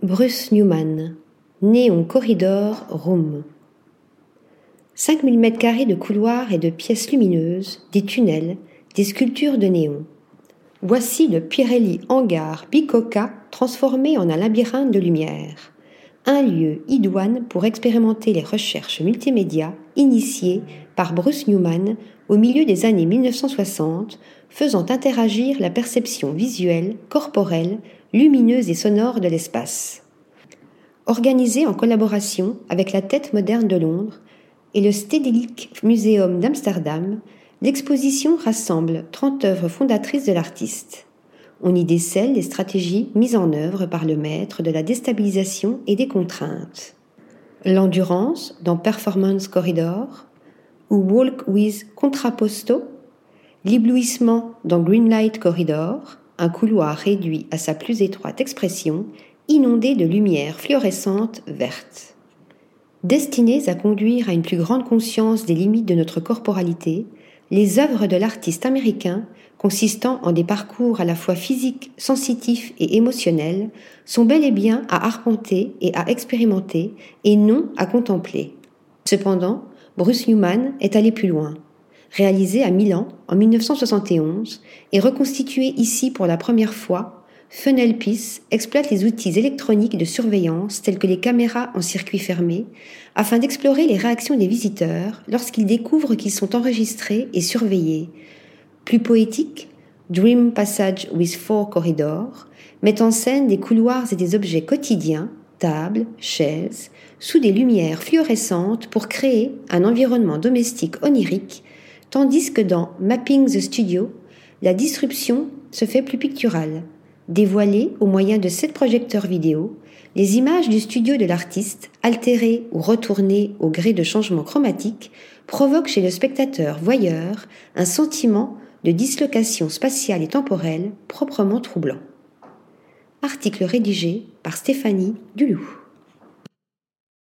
Bruce Newman, Néon Corridor Room. 5000 m2 de couloirs et de pièces lumineuses, des tunnels, des sculptures de néon. Voici le Pirelli Hangar Bicoca transformé en un labyrinthe de lumière. Un lieu idoine pour expérimenter les recherches multimédia initiées par Bruce Newman au milieu des années 1960, faisant interagir la perception visuelle, corporelle, lumineuse et sonore de l'espace. Organisé en collaboration avec la Tête moderne de Londres et le Stedelijk Museum d'Amsterdam, l'exposition rassemble 30 œuvres fondatrices de l'artiste. On y décèle les stratégies mises en œuvre par le maître de la déstabilisation et des contraintes. L'endurance dans Performance Corridor ou Walk with Contraposto, l'éblouissement dans Greenlight Corridor, un couloir réduit à sa plus étroite expression, inondé de lumière fluorescente verte. Destinées à conduire à une plus grande conscience des limites de notre corporalité, les œuvres de l'artiste américain, consistant en des parcours à la fois physiques, sensitifs et émotionnels, sont bel et bien à arpenter et à expérimenter, et non à contempler. Cependant, Bruce Newman est allé plus loin réalisé à Milan en 1971 et reconstitué ici pour la première fois, Funnelpiece exploite les outils électroniques de surveillance tels que les caméras en circuit fermé afin d'explorer les réactions des visiteurs lorsqu'ils découvrent qu'ils sont enregistrés et surveillés. Plus poétique, Dream Passage with Four Corridors met en scène des couloirs et des objets quotidiens, tables, chaises, sous des lumières fluorescentes pour créer un environnement domestique onirique tandis que dans Mapping the Studio, la disruption se fait plus picturale. Dévoilée au moyen de sept projecteurs vidéo, les images du studio de l'artiste, altérées ou retournées au gré de changements chromatiques, provoquent chez le spectateur voyeur un sentiment de dislocation spatiale et temporelle proprement troublant. Article rédigé par Stéphanie Duloup.